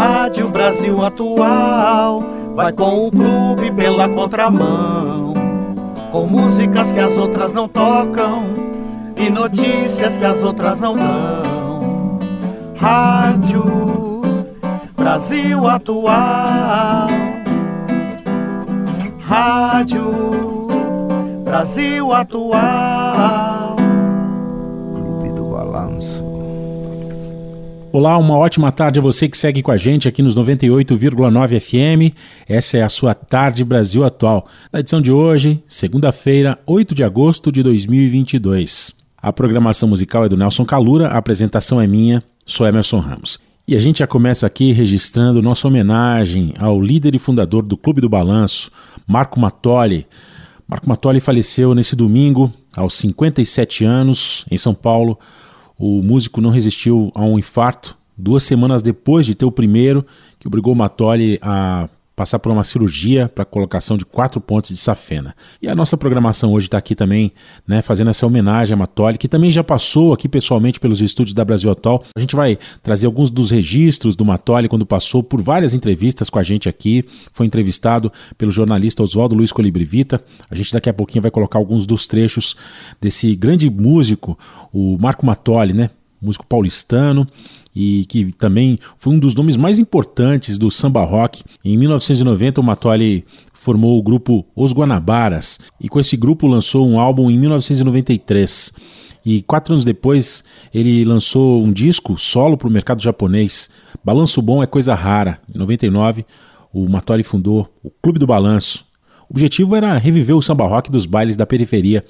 Rádio Brasil Atual vai com o clube pela contramão, com músicas que as outras não tocam e notícias que as outras não dão. Rádio Brasil Atual. Rádio Brasil Atual. Olá, uma ótima tarde a você que segue com a gente aqui nos 98,9 FM. Essa é a sua Tarde Brasil Atual. Na edição de hoje, segunda-feira, 8 de agosto de 2022. A programação musical é do Nelson Calura, a apresentação é minha, sou Emerson Ramos. E a gente já começa aqui registrando nossa homenagem ao líder e fundador do Clube do Balanço, Marco Matoli. Marco Matoli faleceu nesse domingo, aos 57 anos, em São Paulo. O músico não resistiu a um infarto duas semanas depois de ter o primeiro, que obrigou Matoli a passar por uma cirurgia para colocação de quatro pontes de safena. E a nossa programação hoje está aqui também, né, fazendo essa homenagem a Matoli, que também já passou aqui pessoalmente pelos estúdios da Brasil Atual. A gente vai trazer alguns dos registros do Matoli quando passou por várias entrevistas com a gente aqui. Foi entrevistado pelo jornalista Oswaldo Luiz Colibrivita. A gente daqui a pouquinho vai colocar alguns dos trechos desse grande músico, o Marco Matoli, né? músico paulistano e que também foi um dos nomes mais importantes do samba rock. Em 1990, o Matoli formou o grupo Os Guanabaras e com esse grupo lançou um álbum em 1993. E quatro anos depois, ele lançou um disco solo para o mercado japonês. Balanço Bom é coisa rara. Em 99, o Matoli fundou o Clube do Balanço. O objetivo era reviver o samba rock dos bailes da periferia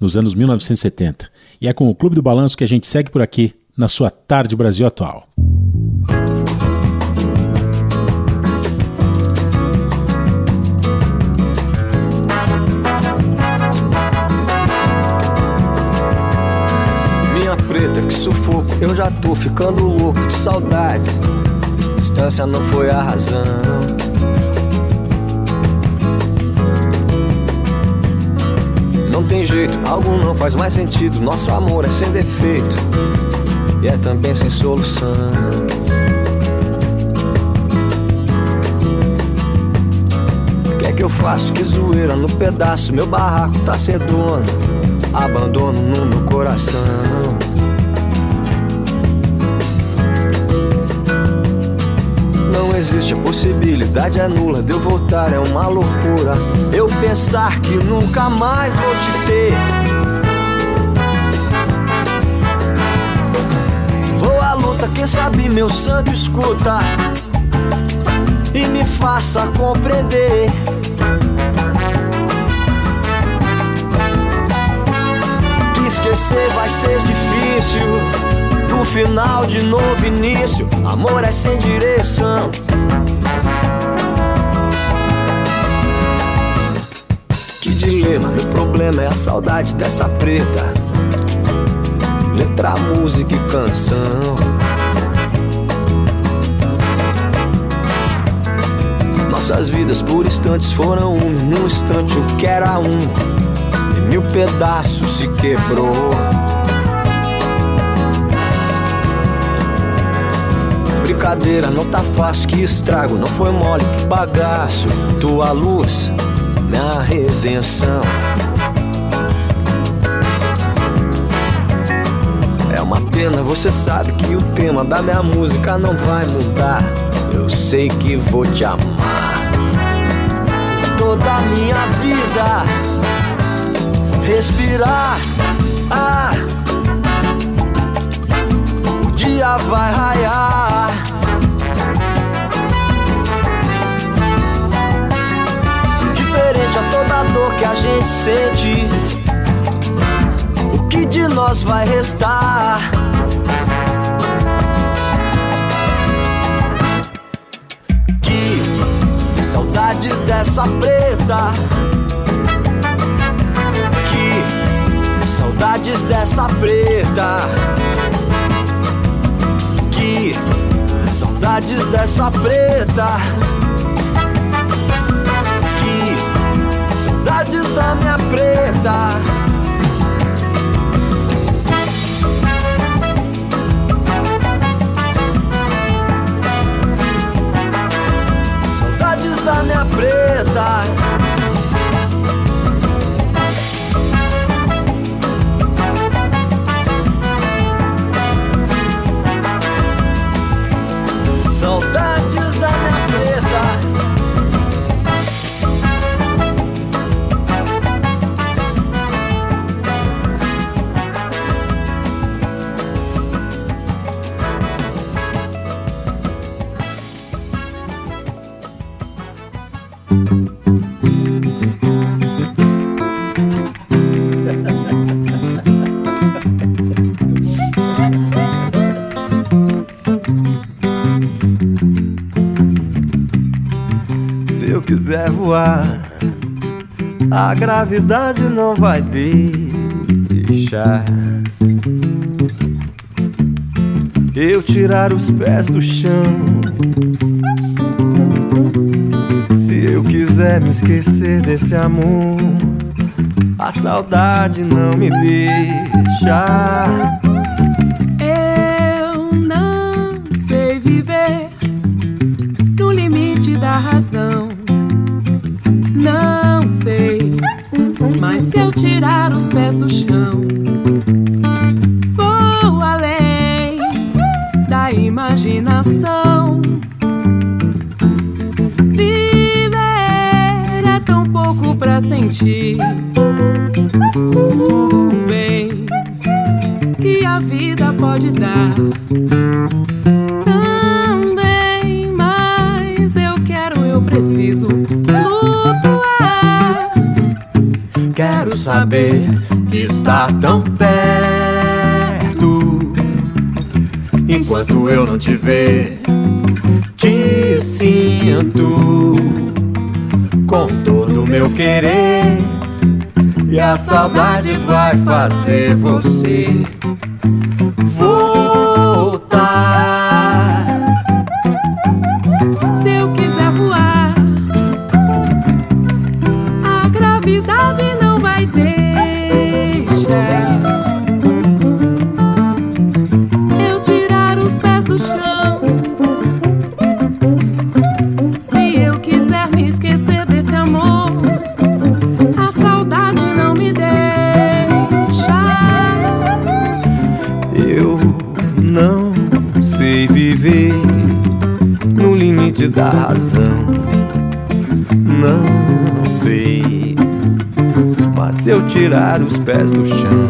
nos anos 1970. E é com o Clube do Balanço que a gente segue por aqui na sua Tarde Brasil Atual. Minha preta, que sufoco, eu já tô ficando louco de saudades. Distância não foi a razão. Tem jeito, algo não faz mais sentido. Nosso amor é sem defeito e é também sem solução. O que é que eu faço? Que zoeira no pedaço, meu barraco tá sem dono. Abandono no meu coração. Existe a possibilidade, é nula de eu voltar, é uma loucura. Eu pensar que nunca mais vou te ter. Vou à luta, quem sabe meu santo escuta e me faça compreender. Que esquecer vai ser difícil. No final de novo início, amor é sem direção. Que dilema, meu problema é a saudade dessa preta. Letra, música e canção. Nossas vidas por instantes foram um, num instante o que era um, em mil pedaços se quebrou. Brincadeira, não tá fácil, que estrago, não foi mole, que bagaço. Tua luz, minha redenção. É uma pena, você sabe que o tema da minha música não vai mudar. Eu sei que vou te amar toda a minha vida. Respirar, ah, o dia vai raiar. A toda dor que a gente sente. O que de nós vai restar? Que saudades dessa preta. Que saudades dessa preta. Que saudades dessa preta. saudades da minha preta. Saudades da minha preta. Voar, a gravidade não vai deixar eu tirar os pés do chão. Se eu quiser me esquecer desse amor, a saudade não me deixa. Eu não sei viver no limite da razão se eu tirar os pés do chão, vou além da imaginação. Viver é tão pouco pra sentir o bem que a vida pode dar. Saber que está tão perto. Enquanto eu não te ver, te sinto com todo o meu querer. E a saudade vai fazer você da razão. Não sei, mas se eu tirar os pés do chão,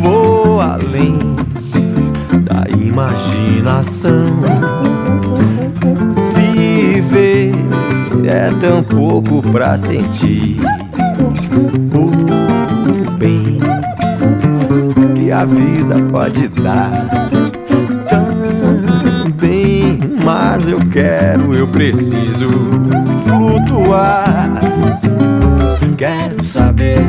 vou além da imaginação. Viver é tão pouco pra sentir o bem que a vida pode dar mas eu quero, eu preciso flutuar. Quero saber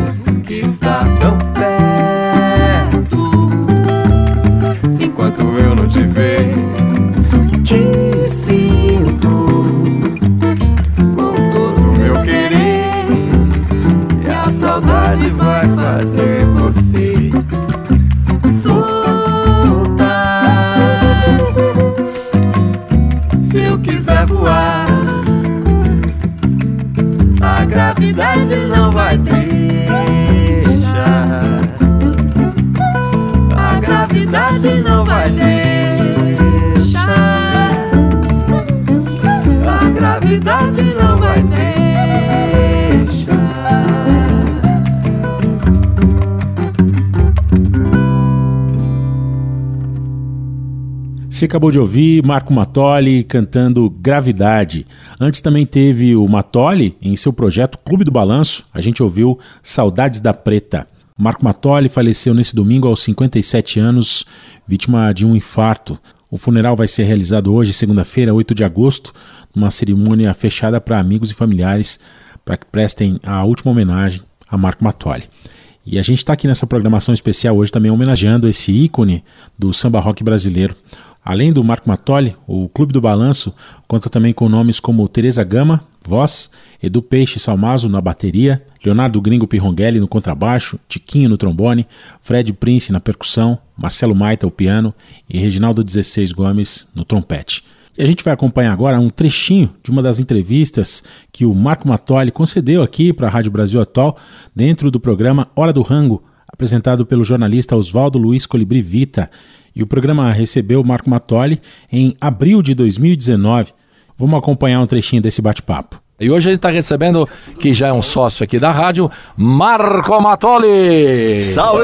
Você acabou de ouvir Marco Matoli cantando Gravidade. Antes também teve o Matoli em seu projeto Clube do Balanço. A gente ouviu Saudades da Preta. Marco Matoli faleceu nesse domingo aos 57 anos, vítima de um infarto. O funeral vai ser realizado hoje, segunda-feira, 8 de agosto, numa cerimônia fechada para amigos e familiares, para que prestem a última homenagem a Marco Matoli. E a gente está aqui nessa programação especial hoje também homenageando esse ícone do samba rock brasileiro, Além do Marco Matoli, o Clube do Balanço conta também com nomes como Teresa Gama, voz, Edu Peixe Salmazo na bateria, Leonardo Gringo Pirrongelli no contrabaixo, Tiquinho no trombone, Fred Prince na percussão, Marcelo Maita o piano e Reginaldo 16 Gomes no trompete. E a gente vai acompanhar agora um trechinho de uma das entrevistas que o Marco Matoli concedeu aqui para a Rádio Brasil Atual, dentro do programa Hora do Rango, apresentado pelo jornalista Oswaldo Luiz Colibri Vita. E o programa recebeu o Marco Matoli em abril de 2019. Vamos acompanhar um trechinho desse bate-papo. E hoje a gente está recebendo, que já é um sócio aqui da rádio, Marco Matoli! Salve!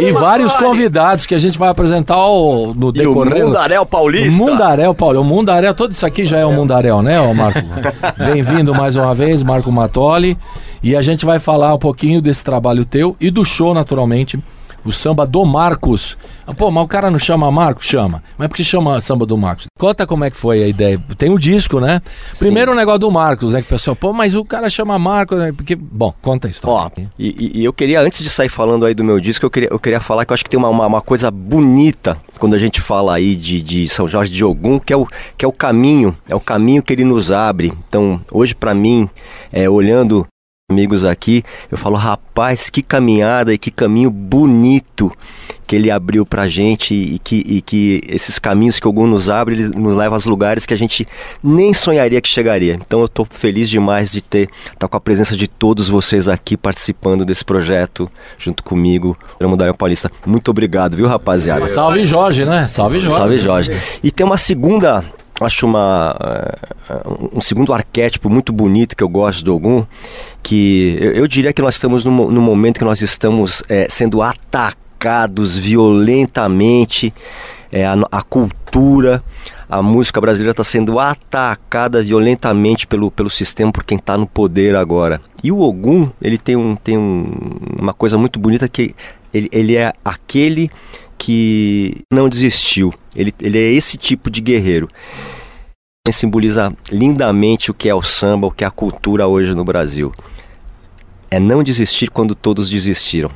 E vários convidados que a gente vai apresentar ao, no o decorrer. Mundaréu Paulista. Mundaréu, Paulo. O Mundaréu, todo isso aqui já é um Mundaréu, né, Marco? Bem-vindo mais uma vez, Marco Matoli. E a gente vai falar um pouquinho desse trabalho teu e do show, naturalmente. O samba do Marcos. Ah, Pô, mas o cara não chama Marcos? Chama. Mas por que chama samba do Marcos? Conta como é que foi a ideia. Tem o disco, né? Primeiro o negócio do Marcos, né? Que o pessoal, pô, mas o cara chama Marcos, né? Porque. Bom, conta a história. Ó, e, e- eu queria, antes de sair falando aí do meu disco, eu queria, eu queria falar que eu acho que tem uma, uma, uma coisa bonita quando a gente fala aí de, de São Jorge de Ogum, que é, o, que é o caminho, é o caminho que ele nos abre. Então, hoje pra mim, é, olhando amigos aqui, eu falo, rapaz, que caminhada e que caminho bonito que ele abriu pra gente e que, e que esses caminhos que Ogum nos abre, eles nos levam a lugares que a gente nem sonharia que chegaria. Então eu tô feliz demais de ter tá com a presença de todos vocês aqui participando desse projeto junto comigo, da Paulista. Muito obrigado, viu, rapaziada? Salve Jorge, né? Salve Jorge. Salve Jorge. E tem uma segunda, acho uma eh, um segundo arquétipo muito bonito que eu gosto do Ogum, que eu, eu diria que nós estamos no, no momento que nós estamos eh, sendo atacados violentamente, eh, a, a cultura, a música brasileira está sendo atacada violentamente pelo, pelo sistema por quem está no poder agora. E o Ogum, ele tem, um, tem um- uma coisa muito bonita que ele, ele é aquele que não desistiu. Ele, ele é esse tipo de guerreiro. Ele simboliza lindamente o que é o samba, o que é a cultura hoje no Brasil. É não desistir quando todos desistiram.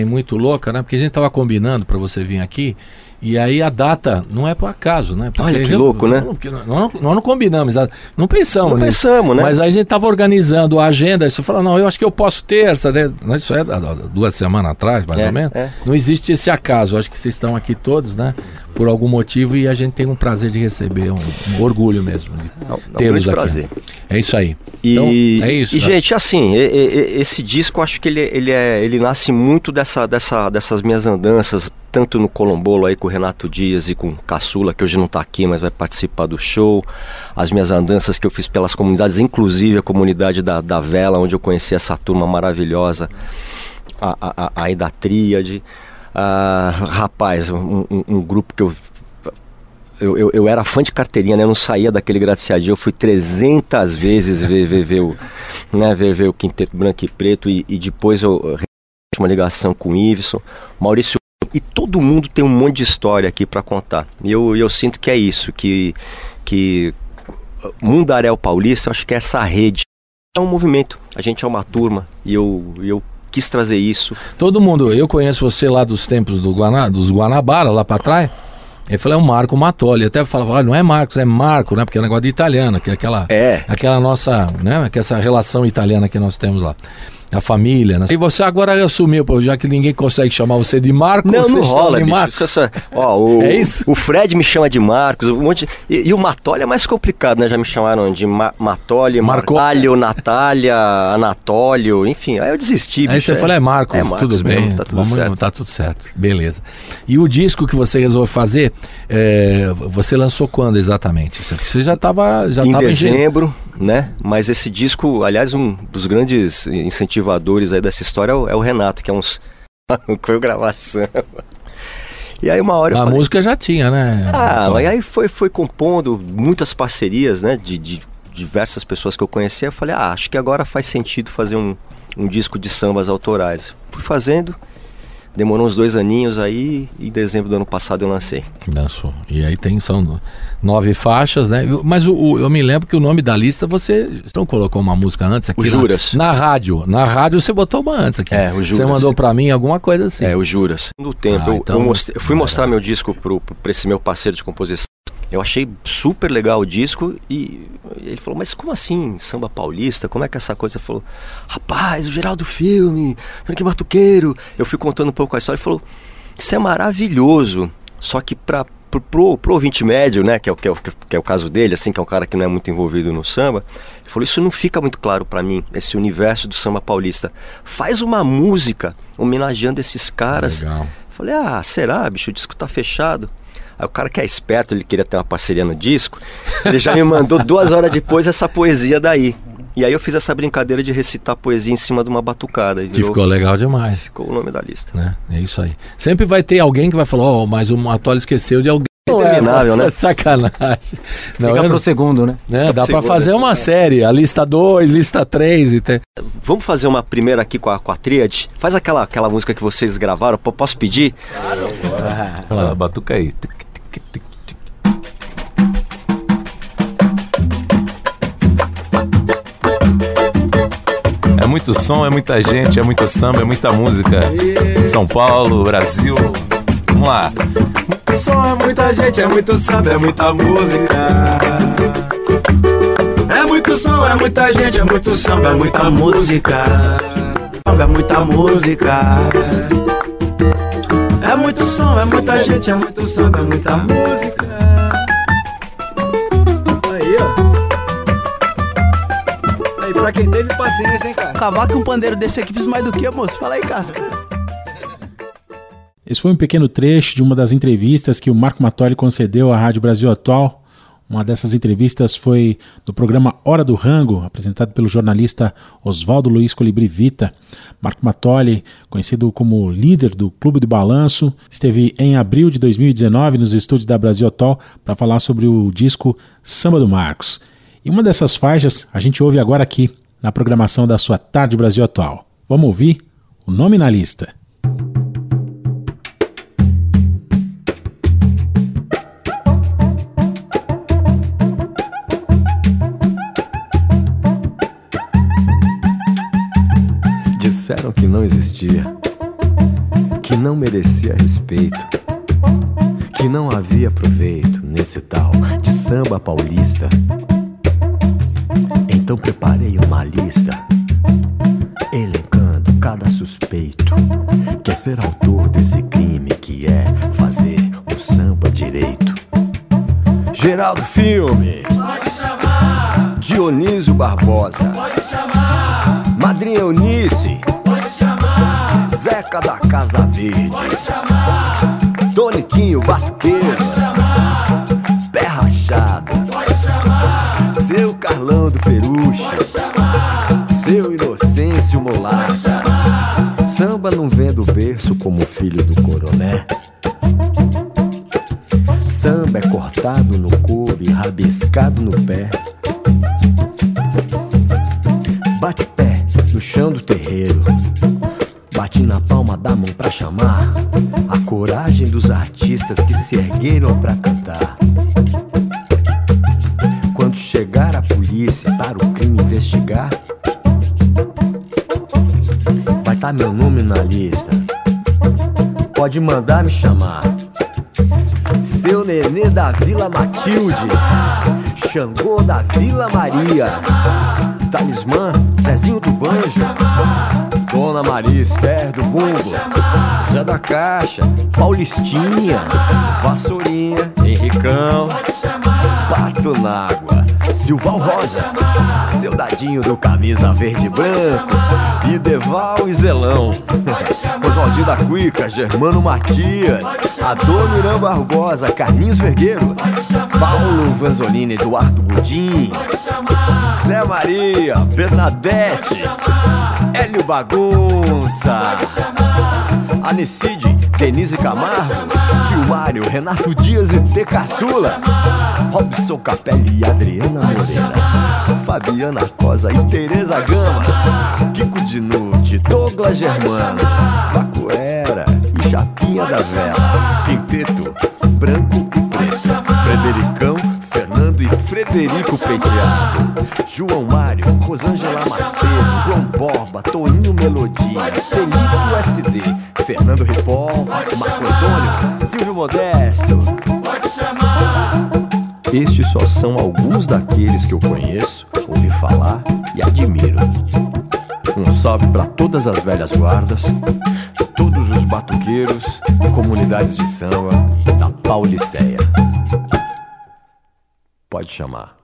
É muito louca, né? Porque a gente tava combinando para você vir aqui e aí a data não é por acaso, né? Porque Olha que eu- louco, né? não- Nós, não- não combinamos, não pensamos Não nisso. pensamos, né? Mas aí a gente tava organizando a agenda, e você falou, não, eu acho que eu posso terça, né? Isso é duas semanas atrás, mais É, ou menos. é. Não existe esse acaso, eu acho que vocês estão aqui todos, né? Por algum motivo e a gente tem um prazer de receber, um, um orgulho mesmo de É um- é um tê-los grande aqui. prazer. É isso aí. E, Então, é isso. E, gente, assim, esse disco, eu acho que ele, ele, é, ele nasce muito dessa, dessa, dessas minhas andanças, tanto no Colombolo aí com o Renato Dias e com o Caçula, que hoje não está aqui, mas vai participar do show. As minhas andanças que eu fiz pelas comunidades, inclusive a comunidade da, da Vela, onde eu conheci essa turma maravilhosa, aí da Tríade. Ah, rapaz, um, um- um grupo que eu eu, eu, eu era fã de carteirinha, né? Eu não saía daquele graciadinho. Eu fui 300 vezes ver, ver, ver, o, né? ver, ver o Quinteto Branco e Preto e, e depois eu uma ligação com o Iveson, Maurício. E todo mundo tem um monte de história aqui para contar. E eu, eu sinto que é isso, que, que Mundaréu Paulista, eu acho que é essa rede. É um movimento, a gente é uma turma e eu, eu quis trazer isso. Todo mundo, eu conheço você lá dos tempos do Guana, dos Guanabara, lá pra trás. Ele falou, é o Marco Matoli. Até falava, olha, não é Marcos, é Marco, né? Porque é um negócio de italiano, que é aquela, É. aquela nossa, né? Que é essa relação italiana que nós temos lá. A família, né? E você agora assumiu, pô, já que ninguém consegue chamar você de Marcos, Não, não rola, de bicho. Marcos. Isso é só- ó, o, É isso? O Fred me chama de Marcos, um monte de- e, e o Matoli é mais complicado, né? Já me chamaram de Ma Matoli, Marco- Marcálio, Natália, Anatólio, enfim. Aí eu desisti, Aí bicho. você falou, é Marcos, É Marcos tudo mesmo, bem, tá tudo vamos- certo. tá tudo certo, beleza. E o disco que você resolveu fazer, é, você lançou quando exatamente? Você- Você já estava já em tava dezembro, né? Mas esse disco, aliás, um dos grandes incentivadores aí dessa história é o, é o Renato, que é uns com gravação. E aí uma hora A falei, música já tinha, né? Ah, aí foi, foi compondo muitas parcerias, né? De, de diversas pessoas que eu conhecia. Eu falei, ah, acho que agora faz sentido fazer um, um disco de sambas autorais. Fui fazendo, demorou uns dois aninhos aí, e em dezembro do ano passado eu lancei. Dançou. E aí tem, são nove faixas, né? Mas o, o- eu me lembro que o nome da lista você você não colocou uma música antes aqui? O na- Juras. Na, rádio. Na rádio você botou uma antes aqui. É, o Você Juras. mandou pra mim alguma coisa assim. É, o Juras. No tempo, Ah, eu, então- eu, mostrei- eu fui mostrar meu disco pro, pra esse meu parceiro de composição. Eu achei super legal o disco e ele falou, mas como assim, samba paulista? Como é que é essa coisa? Ele falou, rapaz, o Geraldo Filme, que Batuqueiro. Eu fui contando um pouco a história e falou, isso é maravilhoso, só que pra, pro, pro, pro ouvinte médio, né, que é, o, que, é o, que é o caso dele, assim, que é um cara que não é muito envolvido no samba, ele falou, isso não fica muito claro para mim, esse universo do samba paulista. Faz uma música homenageando esses caras. Legal. Falei, ah, será, bicho, o disco tá fechado. Aí o cara que é esperto, ele queria ter uma parceria no disco, ele já me mandou duas horas depois essa poesia daí. E aí eu fiz essa brincadeira de recitar poesia em cima de uma batucada. E Que virou- ficou legal demais. ficou o nome da lista. Né? É isso aí. Sempre vai ter alguém que vai falar, ó, mas o Matoli esqueceu de alguém. Interminável, né? Sacanagem. Não, Fica eu pro não- segundo, né? Fica dá segundo, fazer né? uma série, a lista 2, lista 3 e tem. Vamos fazer uma primeira aqui com a, com a tríade? Faz aquela, aquela música que vocês gravaram, posso pedir? Olha lá, batuca aí. Muito som, é muita gente, é muito samba, é muita música. São Paulo, Brasil. Vamos lá. Som, é muita gente, é muito samba, é muita música. É muito som, é muita gente, é muito samba, é muita música. Samba é muita música. É muito som, é muita gente, é muito samba, é muita música. Pra quem teve paciência, hein, cara? Acabar com um pandeiro desse aqui fiz mais do que, moço? Fala aí, Casca. Esse foi um pequeno trecho de uma das entrevistas que o Marco Matoli concedeu à Rádio Brasil Atual. Uma dessas entrevistas foi do programa Hora do Rango, apresentado pelo jornalista Oswaldo Luiz Colibri Vita. Marco Matoli, conhecido como líder do Clube do Balanço, esteve em abril de 2019 nos estúdios da Brasil Atual para falar sobre o disco Samba do Marcos. E uma dessas faixas a gente ouve agora aqui, na programação da sua Tarde Brasil Atual. Vamos ouvir o nome na lista. Disseram que não existia, que não merecia respeito, que não havia proveito nesse tal de samba paulista. Então preparei uma lista, elencando cada suspeito, quer ser autor desse crime que é fazer o samba direito. Geraldo Filme, Dionísio Barbosa. Madrinha Eunice. Zeca da Casa Verde. Toniquinho Batuqueira. Peruche. Seu Inocêncio Molata. Samba não vem do berço como filho do coroné. Samba é cortado no couro e rabiscado no pé. Bate pé no chão do terreiro. Bate na palma da mão pra chamar a coragem dos artistas que se ergueram pra cantar. Estar meu nome na lista. Pode mandar me chamar. Seu nenê da Vila Matilde, Xangô da Vila Maria. Talismã, Zezinho do Banjo, Dona Maria Esther do Bumbo, Zé da Caixa, Paulistinha, Vassourinha, Henricão, Pato Nágua, Silval Rosa, Seu Dadinho do Camisa Verde e Branco, e Deval e Zelão, Oswaldinho da Cuica, Germano Matias, Adônio Irã Barbosa, Carlinhos Vergueiro, Paulo Vanzolini, Eduardo Godin, Zé Maria, Bernadette, Hélio Bagunça, Anicide, Denise Camargo, Tio Mário, Renato Dias e T. Caçula, Robson Capelli e Adriana Moreira, Fabiana Cosa e Tereza Gama, Kiko Dinucci, Douglas Germano, Bacuera e Chapinha da Vela, Quinteto, Branco e Preto, Fredericão, Frederico Penteado, João Mário, Rosângela Macedo, João Borba, Toninho Melodia, Celito SD, Fernando Ripol, Marco Antônio, Silvio Modesto. Estes só são alguns daqueles que eu conheço, ouvi falar e admiro. Um salve para todas as velhas guardas, todos os os batuqueiros, comunidades de samba da Pauliceia. Pode chamar.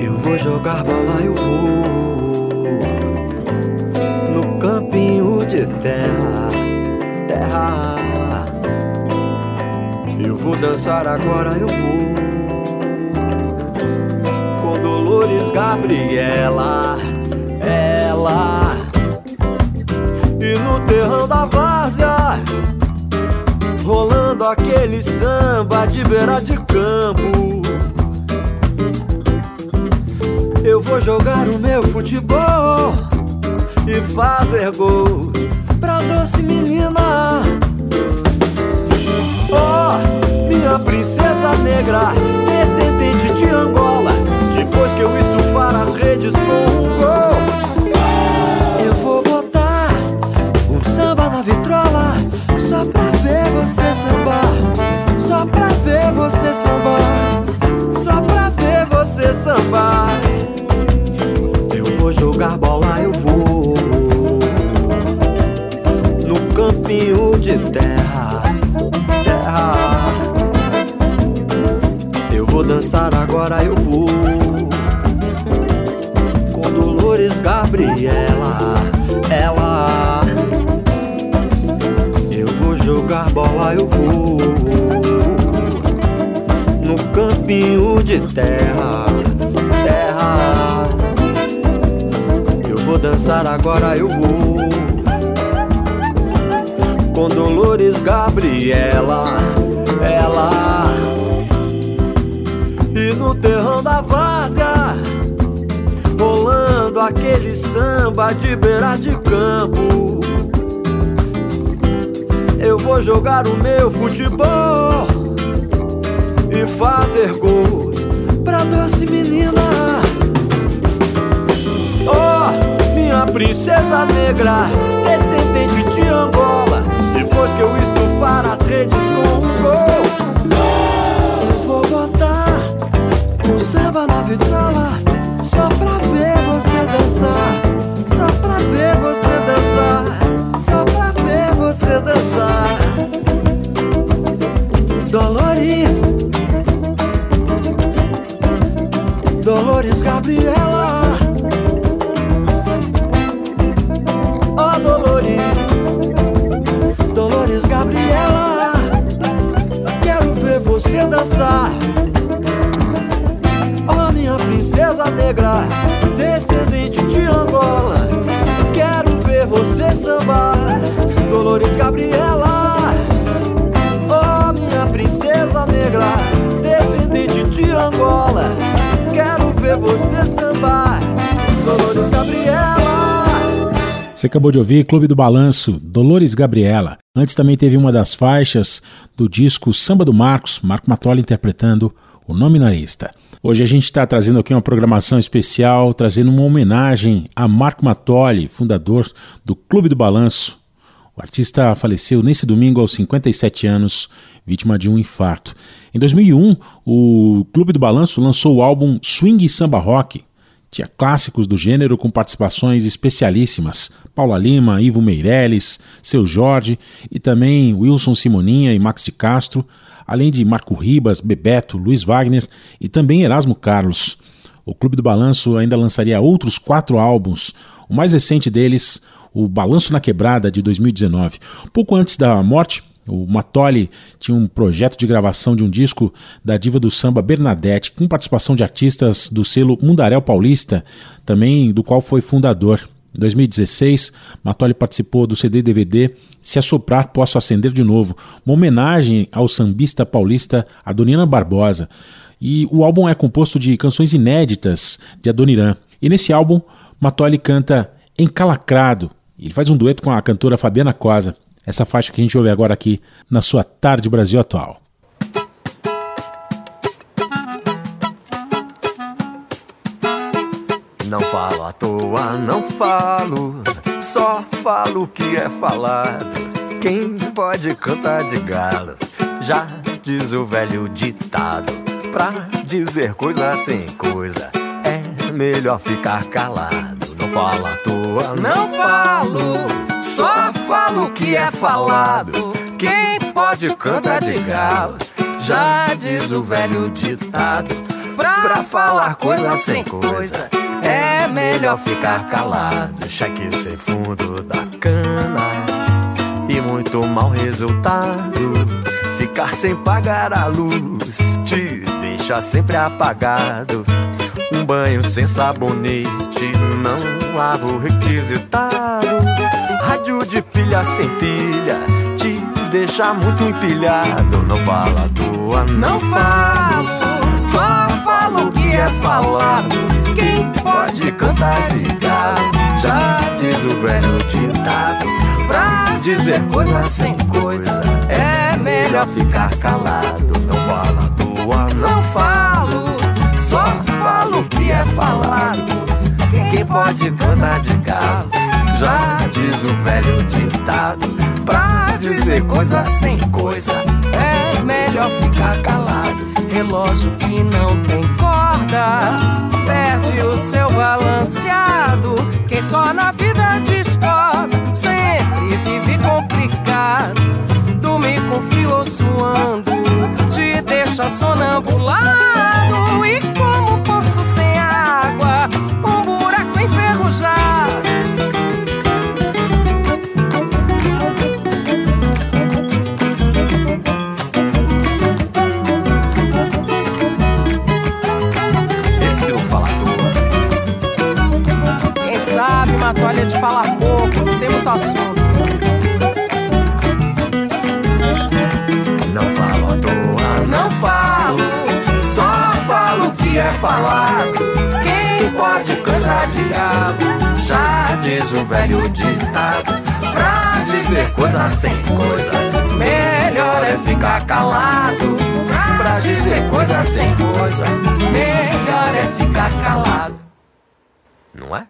Eu vou jogar bola, eu vou no campinho de terra, terra. Eu vou dançar agora, eu vou Gabriela, ela. E no terrão da várzea, rolando aquele samba de beira de campo. Eu vou jogar o meu futebol e fazer gols pra doce menina. Oh, minha princesa negra, descendente de Angola. Depois que eu estufar as redes com um gol, eu vou botar um samba na vitrola só pra ver você sambar, só pra ver você sambar, eu vou no campinho de terra, terra. Eu vou dançar agora, eu vou com Dolores Gabriela, ela. E no terrão da várzea, rolando aquele samba de beira de campo. Eu vou jogar o meu futebol e fazer gols pra doce menina. Oh, minha princesa negra, descendente de Angola. Depois que eu estufar as redes com um gol, eu vou botar um samba na vitrola só pra ver você dançar, você dançar. Dolores, Dolores Gabriela. Angola. Quero ver você sambar. Dolores Gabriela. Você acabou de ouvir Clube do Balanço, Dolores Gabriela. Antes também teve uma das faixas do disco Samba do Marcos, Marco Matoli interpretando o Nominalista. Hoje a gente está trazendo aqui uma programação especial, trazendo uma homenagem a Marco Matoli, fundador do Clube do Balanço. O artista faleceu nesse domingo aos 57 anos, vítima de um infarto. Em 2001, o Clube do Balanço lançou o álbum Swing Samba Rock. Tinha clássicos do gênero com participações especialíssimas. Paula Lima, Ivo Meirelles, Seu Jorge e também Wilson Simoninha e Max de Castro, além de Marco Ribas, Bebeto, Luiz Wagner e também Erasmo Carlos. O Clube do Balanço ainda lançaria outros quatro álbuns, o mais recente deles, o Balanço na Quebrada, de 2019. Pouco antes da morte, o Matoli tinha um projeto de gravação de um disco da diva do samba Bernadette, com participação de artistas do selo Mundaréu Paulista, também do qual foi fundador. Em 2016, Matoli participou do CD DVD Se Assoprar Posso Acender de Novo, uma homenagem ao sambista paulista Adoniran Barbosa. E o álbum é composto de canções inéditas de Adoniran. E nesse álbum, Matoli canta Encalacrado. Ele faz um dueto com a cantora Fabiana Cosa. Essa faixa que a gente ouve agora aqui na sua Tarde Brasil Atual. Não falo à toa, não falo, só falo o que é falado. Quem pode cantar de galo já diz o velho ditado. Pra dizer coisa sem coisa, é melhor ficar calado. Não fala à toa, Não falo, só falo o que é falado. Quem pode canta de galo, já diz o velho ditado. Pra falar coisa sem coisa, é melhor ficar calado. Cheque sem fundo da cana e muito mau resultado. Ficar sem pagar a luz te deixa sempre apagado. Um banho sem sabonete, não lava o requisitado. Rádio de pilha sem pilha te deixa muito empilhado. Não fala à toa, Não falo, só falo o que é falado. Quem pode cantar de galo, já diz o velho ditado. Pra dizer coisa sem coisa, é melhor ficar calado. Não fala à toa, Não falo, só falo o que é falado. Quem pode cantar de galo, já diz o velho ditado. Pra dizer coisa sem coisa, é melhor ficar calado. Relógio que não tem corda, perde o seu balanceado. Quem só na vida discorda, sempre vive complicado. Dormir com fio ou suando, deixa sonambulado. E como poço sem água, um buraco enferrujado. esse não fala toa. Quem sabe uma toalha de falar pouco, não tem muito assunto. Falado. Quem pode cantar de galo, já diz o velho ditado. Pra dizer coisa sem coisa, melhor é ficar calado. Pra dizer coisa sem coisa, melhor é ficar calado. não é?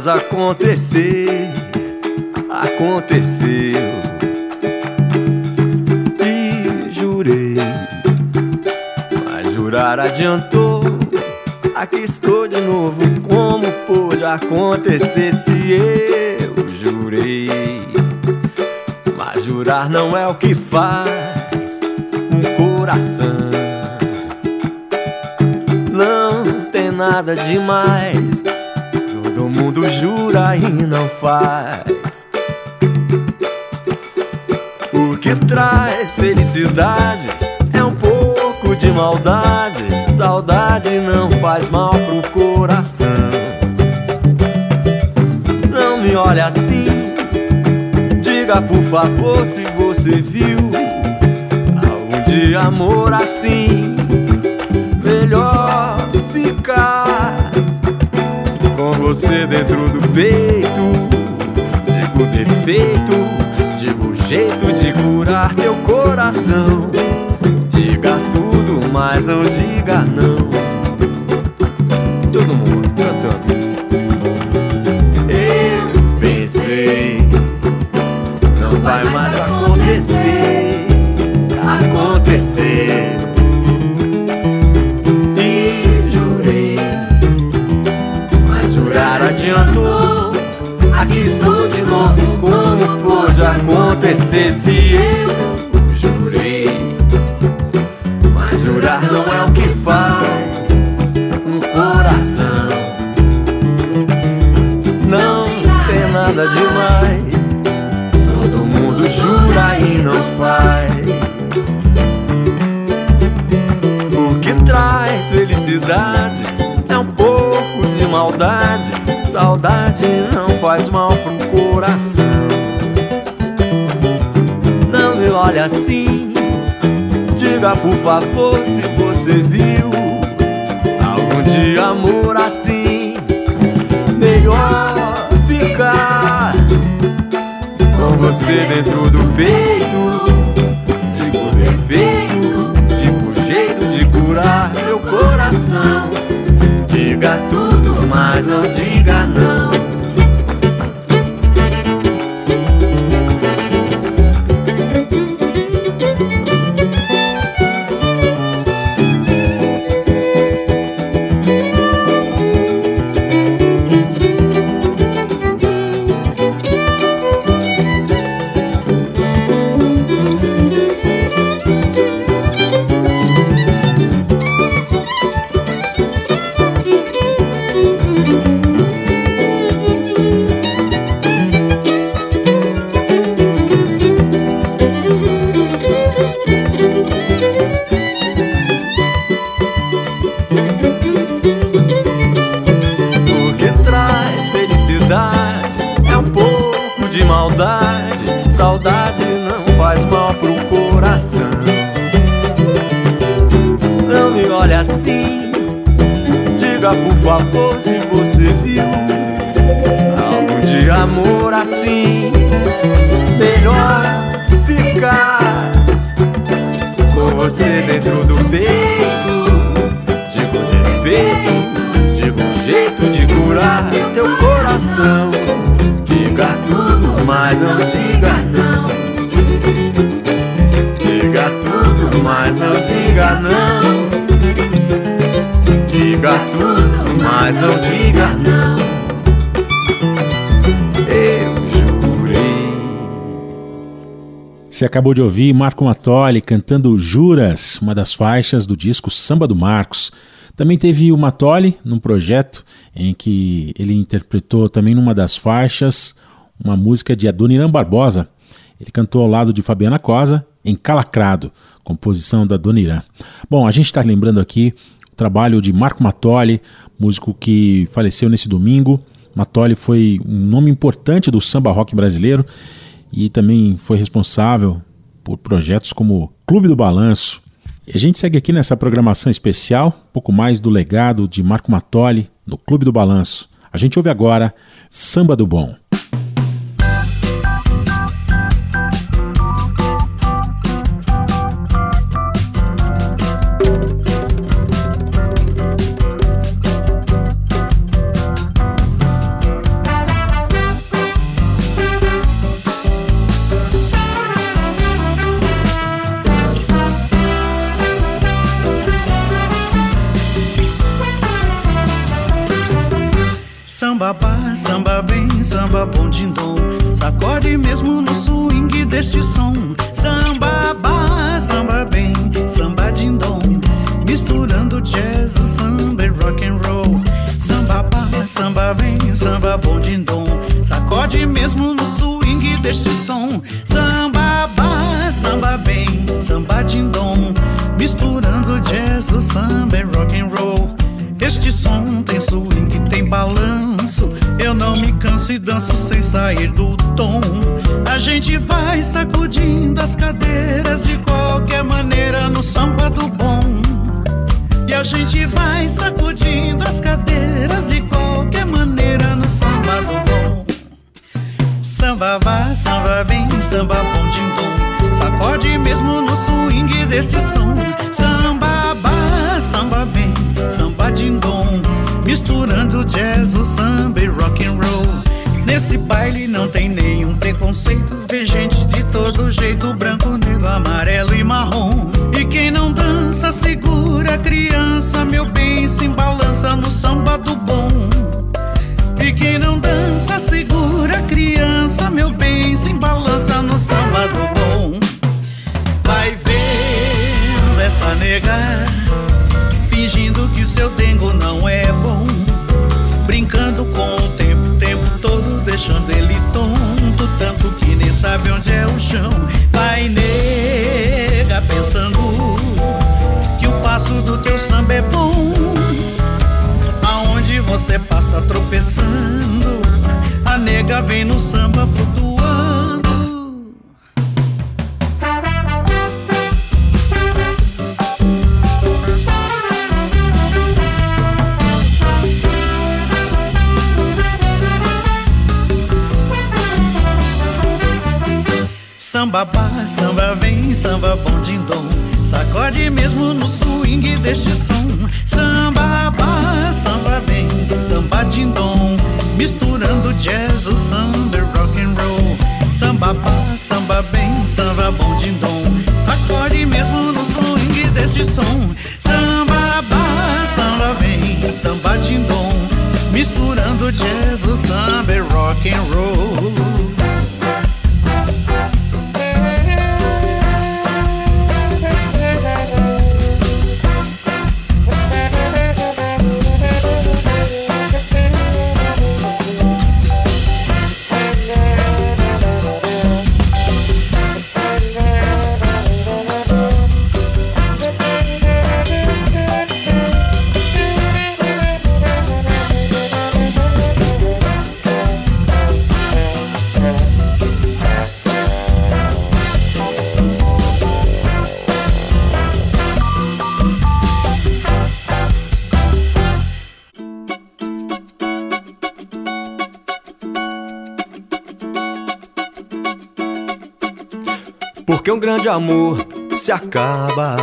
Mais acontecer. Aconteceu. E jurei, mas jurar adiantou. Aqui estou de novo, como pôde acontecer se eu jurei? Mas jurar não é o que faz um coração. Não tem nada demais. Mundo jura e não faz. O que traz felicidade é um pouco de maldade. Saudade não faz mal pro coração. Não me olhe assim. Diga por favor se você viu algum dia amor assim. Você dentro do peito. Digo defeito, digo jeito de curar teu coração. Diga tudo, mas não diga não. Todo mundo Se você viu Algum de amor assim Melhor ficar Com você dentro do peito Digo defeito Digo jeito de curar meu coração. Diga tudo, mas não diga acabou de ouvir Marco Matoli cantando Juras, uma das faixas do disco Samba do Marcos. Também teve o Matoli num projeto em que ele interpretou também numa das faixas uma música de Adoniran Barbosa. Ele cantou ao lado de Fabiana Cosa em Calacrado, composição da Adoniran. Bom, a gente está lembrando aqui o trabalho de Marco Matoli, músico que faleceu nesse domingo. Matoli foi um nome importante do samba rock brasileiro e também foi responsável por projetos como Clube do Balanço. E a gente segue aqui nessa programação especial, um pouco mais do legado de Marco Matoli no Clube do Balanço. A gente ouve agora Samba do Bom. Sacode mesmo no swing deste som. Samba ba, samba bem, samba dindom Misturando jazz, o samba e rock and roll. Samba ba, samba bem, samba bom dindom Sacode mesmo no swing deste som. Samba ba, samba bem, samba dindom Misturando jazz, o samba e rock and roll. Este som tem swing, tem balanço. Não me canso e danço sem sair do tom. A gente vai sacudindo as cadeiras de qualquer maneira no samba do bom. E a gente vai sacudindo as cadeiras de qualquer maneira no samba do bom. Samba vai, samba vem, samba bom de tom. Sacode mesmo no swing deste som. Samba ba, samba bem, samba dindom. Misturando jazz, o samba e rock and roll. Nesse baile não tem nenhum preconceito. Vê gente de todo jeito, branco, negro, amarelo e marrom. E quem não dança, segura a criança, meu bem, se balança no samba do bom. E quem não dança, segura a criança, meu bem, se balança no samba do bom. Vai vendo essa nega, fingindo que seu dengo não é bom. Brincando com o tempo, o tempo todo, deixando ele tonto, tanto que nem sabe onde é o chão. Vai nega, pensando que o passo do teu samba é bom. Aonde você passa tropeçando, a nega vem no samba flutuando. Samba ba, samba vem, samba bom dindom Sacode mesmo no swing deste som Samba ba, samba vem, samba dindom misturando jazz, o samba e rock and roll. Samba pá, samba bem, samba bom de dom. Sacode mesmo no swing deste som. Samba pá, samba bem, samba de dom. Misturando jazz, o samba e rock and roll. Amor se acaba.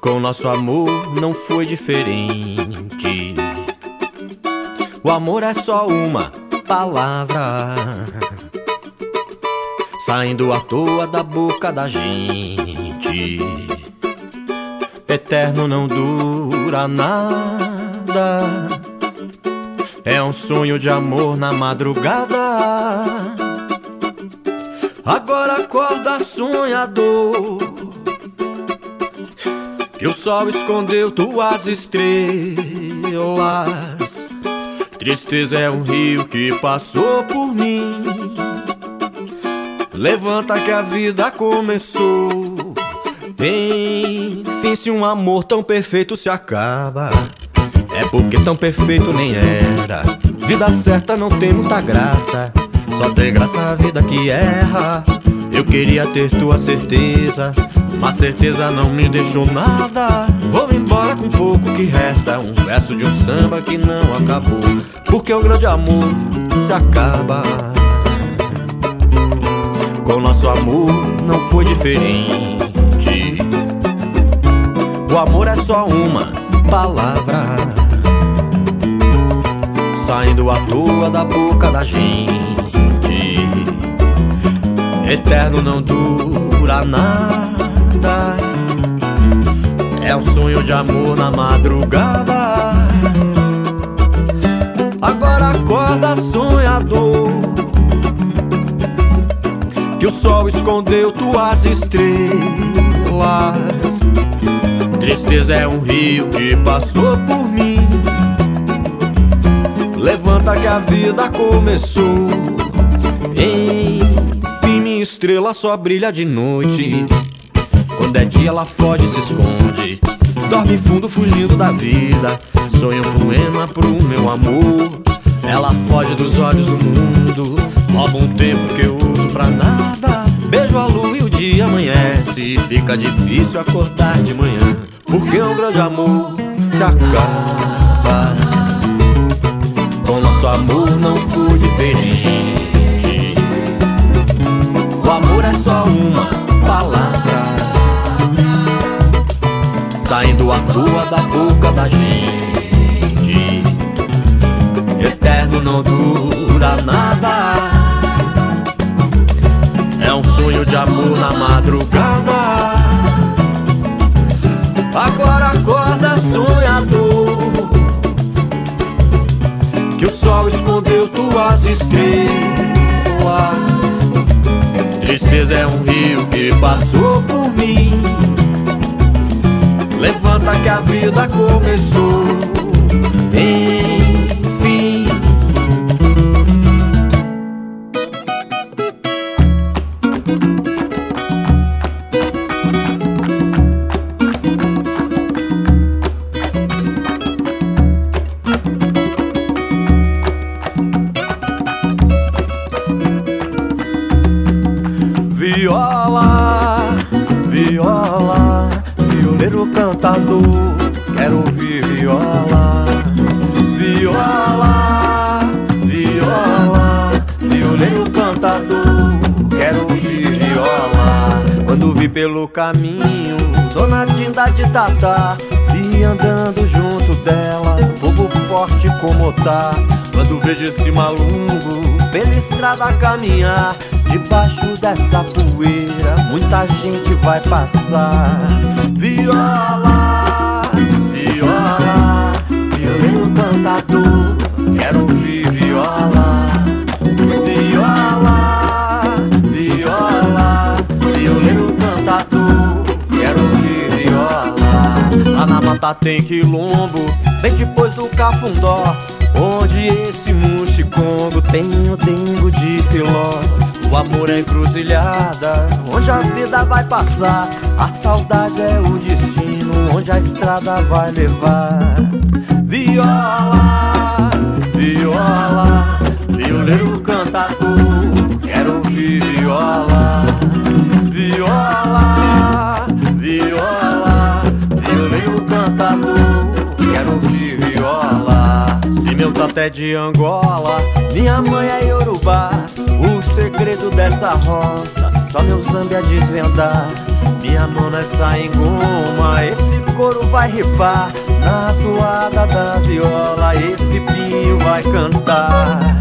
Com nosso amor não foi diferente. O amor é só uma palavra saindo à toa da boca da gente. Eterno não dura nada. É um sonho de amor na madrugada. Agora acorda sonhador. Que o sol escondeu tuas estrelas. Tristeza é um rio que passou por mim. Levanta que a vida começou. Enfim, se um amor tão perfeito se acaba. É porque tão perfeito nem era. Vida certa não tem muita graça só tem graça a vida que erra. Eu queria ter tua certeza, mas certeza não me deixou nada. Vou embora com pouco que resta, um verso de um samba que não acabou. Porque o grande amor se acaba. Com nosso amor não foi diferente. O amor é só uma palavra saindo à toa da boca da gente. Eterno não dura nada. É um sonho de amor na madrugada. Agora acorda, sonhador. Que o sol escondeu tuas estrelas. Tristeza é um rio que passou por mim. Levanta que a vida começou. Estrela só brilha de noite. Quando é dia, ela foge e se esconde. Dorme fundo, fugindo da vida. Sonho um poema pro meu amor. Ela foge dos olhos do mundo. Rouba um tempo que eu uso pra nada. Beijo a lua e o dia amanhece. Fica difícil acordar de manhã. Porque um grande amor se acaba. Com nosso amor não foi diferente. O amor é só uma palavra saindo à toa da boca da gente. Eterno não dura nada. É um sonho de amor na madrugada. Agora acorda, sonhador. Que o sol escondeu tuas estrelas. Tristeza é um rio que passou por mim. Levanta que a vida começou. Caminho, Dona Dinda de Tata, vi andando junto dela, fogo forte como tá. Quando vejo esse maluco pela estrada caminhar, debaixo dessa poeira, muita gente vai passar. Viola, viola, violino cantador, quero ouvir. Viola, na mata tem quilombo, bem depois do cafundó, onde esse muxicongo tem o dengo de filó. O amor é encruzilhada, onde a vida vai passar. A saudade é o destino, onde a estrada vai levar. Viola, viola, violeiro cantador, quero ouvir. Viola, Se meu tato é de Angola, minha mãe é Yorubá. O segredo dessa roça, só meu samba a desvendar. Minha mão nessa engoma, esse couro vai ripar. Na toada da viola, esse pinho vai cantar.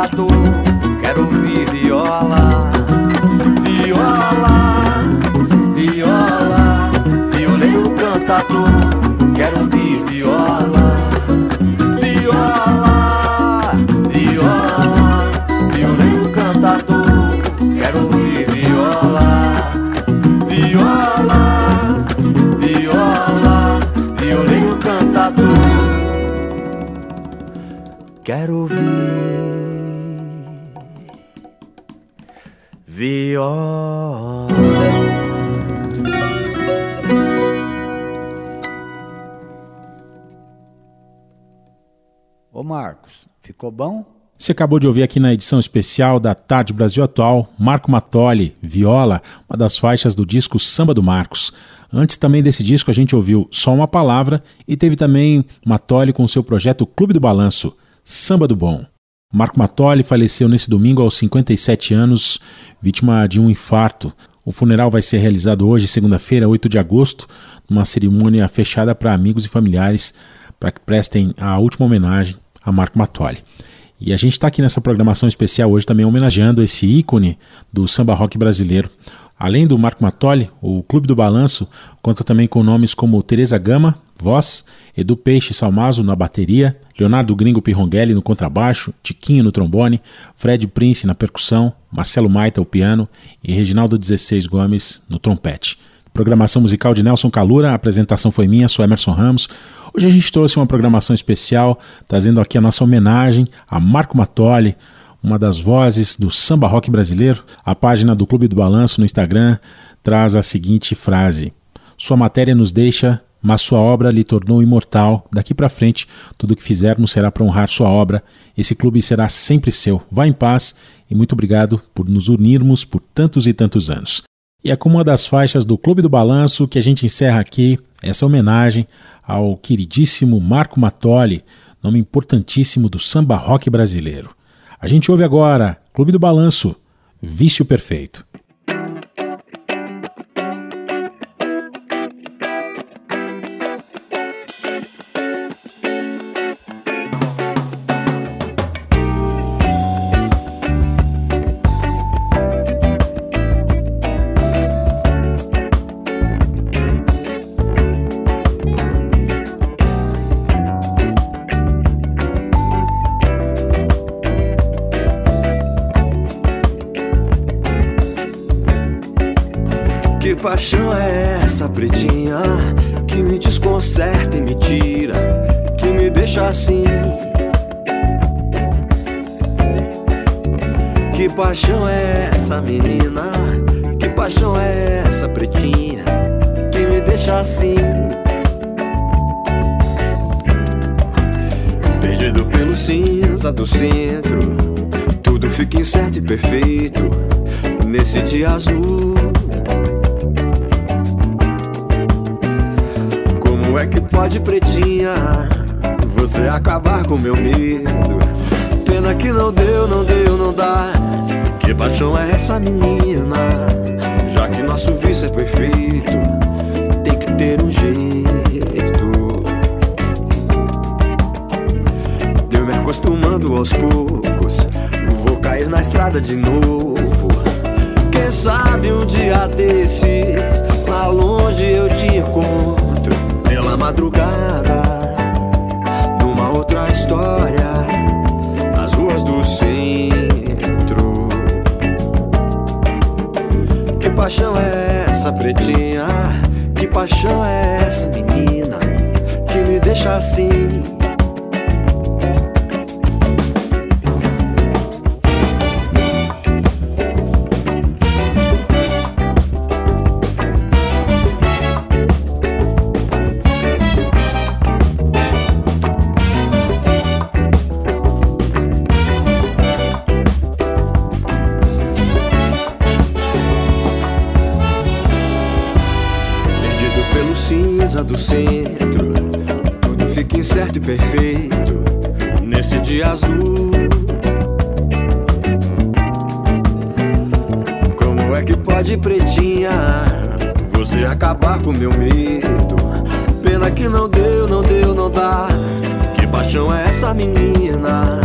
Cantador, quero ouvir viola. Viola, viola, violeiro cantador, quero ouvir viola. Viola, viola, violeiro cantador, quero ouvir viola. Viola, viola, violeiro cantador. Quero ouvir viola. Ô Marcos, ficou bom? Você acabou de ouvir aqui na edição especial da Tarde Brasil Atual, Marco Matoli, Viola, uma das faixas do disco Samba do Marcos. Antes também desse disco a gente ouviu Só Uma Palavra e teve também Matoli com seu projeto Clube do Balanço, Samba do Bom. Marco Matoli faleceu nesse domingo aos 57 anos, vítima de um infarto. O funeral vai ser realizado hoje, segunda-feira, 8 de agosto, numa cerimônia fechada para amigos e familiares, para que prestem a última homenagem a Marco Matoli. E a gente está aqui nessa programação especial hoje também homenageando esse ícone do samba rock brasileiro. Além do Marco Matoli, o Clube do Balanço conta também com nomes como Teresa Gama, voz, Edu Peixe Salmazo na bateria, Leonardo Gringo Pirrongelli no contrabaixo, Tiquinho no trombone, Fred Prince na percussão, Marcelo Maita ao piano e Reginaldo 16 Gomes no trompete. Programação musical de Nelson Calura, a apresentação foi minha, sou Emerson Ramos. Hoje a gente trouxe uma programação especial, trazendo aqui a nossa homenagem a Marco Matoli, uma das vozes do samba rock brasileiro. A página do Clube do Balanço no Instagram traz a seguinte frase: Sua matéria nos deixa, mas sua obra lhe tornou imortal. Daqui para frente, tudo que fizermos será para honrar sua obra. Esse clube será sempre seu. Vá em paz e muito obrigado por nos unirmos por tantos e tantos anos. E é com uma das faixas do Clube do Balanço que a gente encerra aqui essa homenagem ao queridíssimo Marco Matoli, nome importantíssimo do samba rock brasileiro. A gente ouve agora Clube do Balanço, Vício Perfeito. Pena que não deu, não deu, não dá. Que paixão é essa menina? Já que nosso vício é perfeito, tem que ter um jeito. Deu me acostumando aos poucos, vou cair na estrada de novo. Quem sabe um dia desses, lá longe eu te encontro pela madrugada, outra história, nas ruas do centro. Que paixão é essa, pretinha? Que paixão é essa, menina? Que me deixa assim. Perfeito nesse dia azul. Como é que pode, pretinha, você acabar com meu medo? Pena que não deu, não deu, não dá. Que paixão é essa, menina?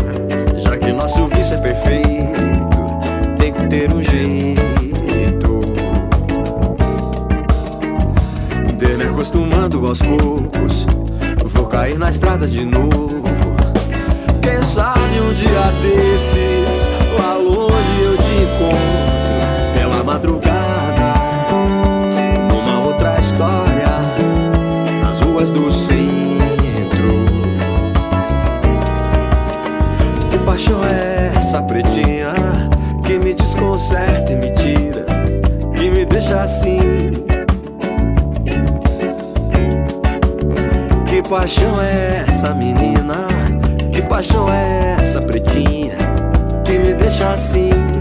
Já que nosso vício é perfeito, tem que ter um jeito. De me acostumando aos poucos, de novo. Quem sabe um dia desses, lá longe eu te encontro pela madrugada, numa outra história, nas ruas do centro. Que paixão é essa, pretinha, que me desconcerta e me tira, que me deixa assim? Paixão é essa, menina? Que paixão é essa, pretinha? Que me deixa assim?